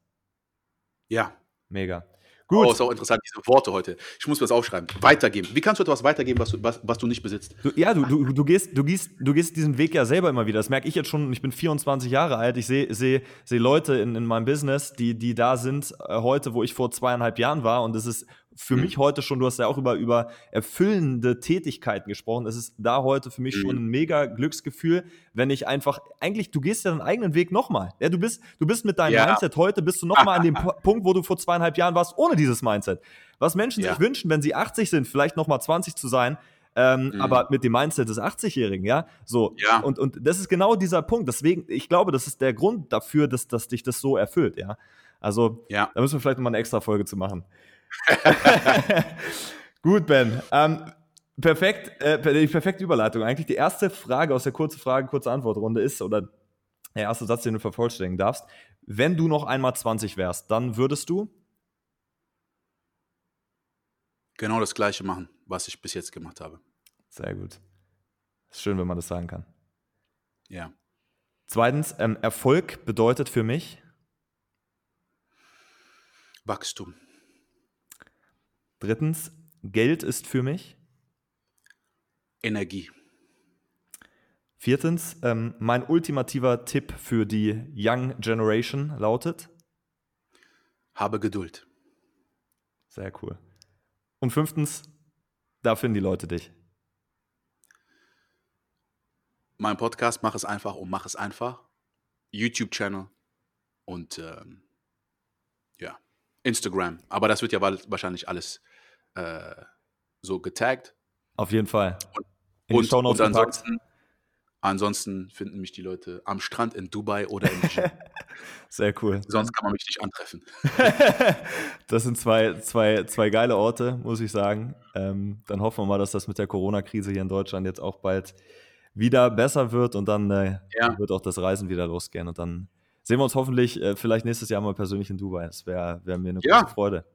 Ja. Mega. Gut. Oh, ist auch interessant, diese Worte heute. Ich muss was aufschreiben. Weitergeben. Wie kannst du etwas weitergeben, was du, was, was du nicht besitzt? Du, ja, du, du, du, gehst, du, gehst, du gehst diesen Weg ja selber immer wieder. Das merke ich jetzt schon. Ich bin 24 Jahre alt. Ich sehe seh, seh Leute in, in meinem Business, die, die da sind äh, heute, wo ich vor zweieinhalb Jahren war. Und es ist für mhm. mich heute schon, du hast ja auch über, über erfüllende Tätigkeiten gesprochen. Es ist da heute für mich mhm. schon ein mega Glücksgefühl, wenn ich einfach, eigentlich, du gehst ja deinen eigenen Weg nochmal. Ja, du bist, du bist mit deinem ja. Mindset heute, bist du nochmal an dem [LAUGHS] Punkt, wo du vor zweieinhalb Jahren warst, ohne dieses Mindset. Was Menschen ja. sich wünschen, wenn sie 80 sind, vielleicht nochmal 20 zu sein, ähm, mhm. aber mit dem Mindset des 80-Jährigen, ja. So. Ja. Und, und das ist genau dieser Punkt. Deswegen, ich glaube, das ist der Grund dafür, dass, dass dich das so erfüllt, ja. Also, ja. da müssen wir vielleicht nochmal eine extra Folge zu machen. [LAUGHS] Gut, Ben. Ähm, perfekt, äh, die perfekte Überleitung. Eigentlich die erste Frage aus der kurze Frage, kurze Antwortrunde ist, oder der erste Satz, den du vervollständigen darfst. Wenn du noch einmal 20 wärst, dann würdest du? Genau das Gleiche machen, was ich bis jetzt gemacht habe. Sehr gut. Ist schön, wenn man das sagen kann. Ja. Zweitens, ähm, Erfolg bedeutet für mich? Wachstum. Drittens, Geld ist für mich Energie. Viertens, ähm, mein ultimativer Tipp für die Young Generation lautet? Habe Geduld. Sehr cool. Und fünftens, da finden die Leute dich. Mein Podcast, mach es einfach und mach es einfach. YouTube-Channel und ähm, ja, Instagram. Aber das wird ja wahrscheinlich alles äh, so getaggt. Auf jeden Fall. Und, und, und ansonsten, ansonsten, finden mich die Leute am Strand in Dubai oder in Gym. [LAUGHS] Sehr cool. Sonst kann man mich nicht antreffen. [LAUGHS] das sind zwei, zwei, zwei geile Orte, muss ich sagen. Ähm, dann hoffen wir mal, dass das mit der Corona-Krise hier in Deutschland jetzt auch bald wieder besser wird und dann äh, ja. wird auch das Reisen wieder losgehen und dann sehen wir uns hoffentlich äh, vielleicht nächstes Jahr mal persönlich in Dubai. Das wäre wär mir eine ja. große Freude.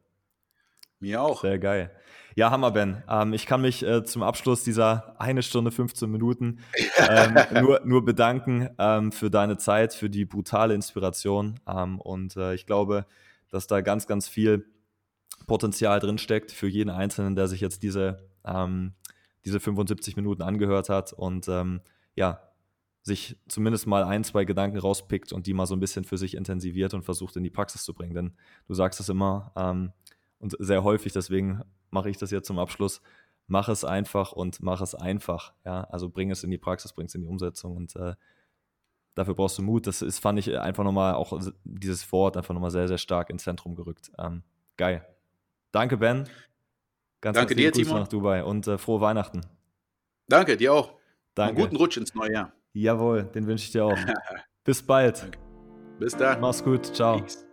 Mir auch. Sehr geil. Ja, Hammer, Ben. Ähm, ich kann mich äh, zum Abschluss dieser eine Stunde 15 Minuten ähm, [LAUGHS] nur, nur bedanken ähm, für deine Zeit, für die brutale Inspiration. Ähm, und äh, ich glaube, dass da ganz, ganz viel Potenzial drinsteckt für jeden Einzelnen, der sich jetzt diese, ähm, diese 75 Minuten angehört hat und ähm, ja, sich zumindest mal ein, zwei Gedanken rauspickt und die mal so ein bisschen für sich intensiviert und versucht in die Praxis zu bringen. Denn du sagst es immer, und sehr häufig, deswegen mache ich das jetzt zum Abschluss, mach es einfach und mach es einfach. Ja? Also bring es in die Praxis, bring es in die Umsetzung und äh, dafür brauchst du Mut. Das ist, fand ich einfach nochmal, auch dieses Wort einfach nochmal sehr, sehr stark ins Zentrum gerückt. Ähm, geil. Danke, Ben. Ganz Danke dir, Grüße Timo. nach Dubai und äh, frohe Weihnachten. Danke, dir auch. Danke. Einen guten Rutsch ins neue Jahr. Jawohl, den wünsche ich dir auch. [LAUGHS] Bis bald. Bis dann. Mach's gut. Ciao. Peace.